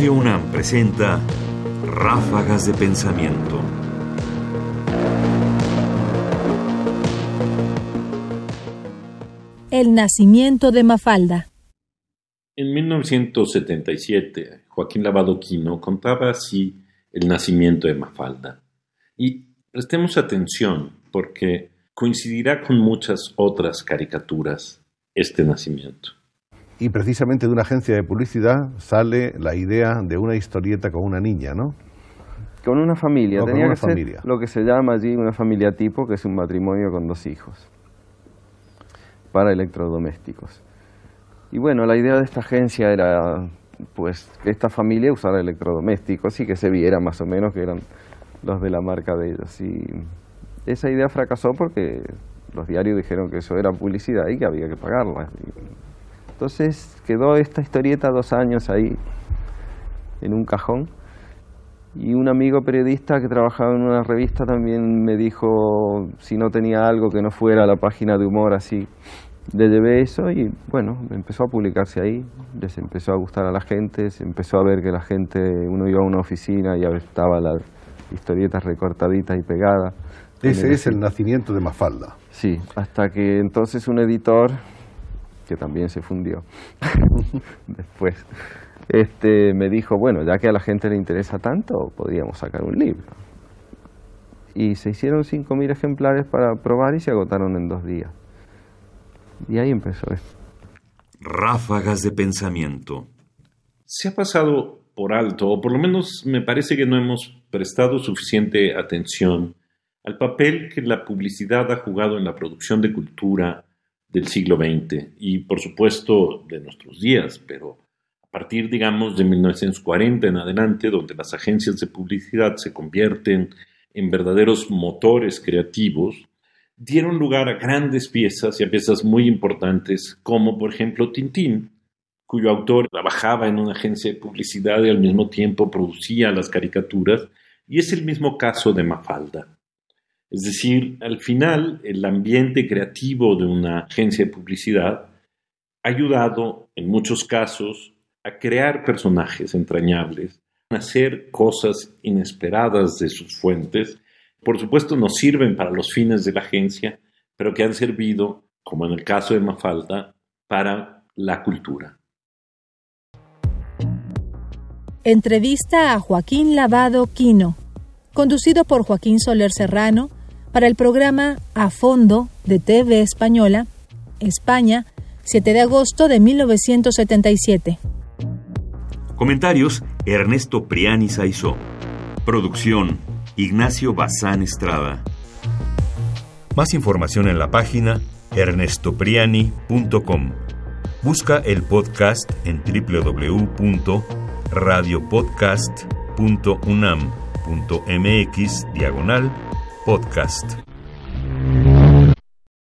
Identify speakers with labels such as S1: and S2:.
S1: Radio UNAM presenta Ráfagas de Pensamiento.
S2: El nacimiento de Mafalda.
S3: En 1977, Joaquín Lavado Quino contaba así el nacimiento de Mafalda. Y prestemos atención porque coincidirá con muchas otras caricaturas este nacimiento.
S4: Y precisamente de una agencia de publicidad sale la idea de una historieta con una niña, ¿no?
S5: Con una familia, tenía
S4: una
S5: que ser lo que se llama allí una familia tipo, que es un matrimonio con dos hijos, para electrodomésticos. Y bueno, la idea de esta agencia era, pues, que esta familia usara electrodomésticos y que se viera más o menos que eran los de la marca de ellos. Y esa idea fracasó porque los diarios dijeron que eso era publicidad y que había que pagarla. Entonces quedó esta historieta dos años ahí en un cajón. Y un amigo periodista que trabajaba en una revista también me dijo si no tenía algo que no fuera la página de humor así. Le llevé eso y bueno, empezó a publicarse ahí, les empezó a gustar a la gente, se empezó a ver que la gente, uno iba a una oficina y estaba las historietas recortaditas y pegadas.
S4: Ese es el nacimiento de Mafalda.
S5: Sí, hasta que entonces un editor, que también se fundió después, este, me dijo, bueno, ya que a la gente le interesa tanto, podríamos sacar un libro. Y se hicieron 5.000 ejemplares para probar y se agotaron en dos días. Y ahí empezó esto.
S1: Ráfagas de Pensamiento.
S3: Se ha pasado por alto, o por lo menos me parece que no hemos prestado suficiente atención al papel que la publicidad ha jugado en la producción de cultura del siglo XX y por supuesto de nuestros días, pero a partir, digamos, de 1940 en adelante, donde las agencias de publicidad se convierten en verdaderos motores creativos, dieron lugar a grandes piezas y a piezas muy importantes, como por ejemplo Tintín, cuyo autor trabajaba en una agencia de publicidad y al mismo tiempo producía las caricaturas, y es el mismo caso de Mafalda. Es decir, al final, el ambiente creativo de una agencia de publicidad ha ayudado, en muchos casos, a crear personajes entrañables, a hacer cosas inesperadas de sus fuentes. Por supuesto, no sirven para los fines de la agencia, pero que han servido, como en el caso de Mafalda, para la cultura.
S2: Entrevista a Joaquín Lavado Quino, conducido por Joaquín Soler Serrano para el programa A Fondo de TV Española, España, 7 de agosto de 1977.
S1: Comentarios: Ernesto Priani Saizó. Producción: Ignacio Bazán Estrada. Más información en la página ernestopriani.com. Busca el podcast en www.radiopodcast.unam.mx diagonal podcast.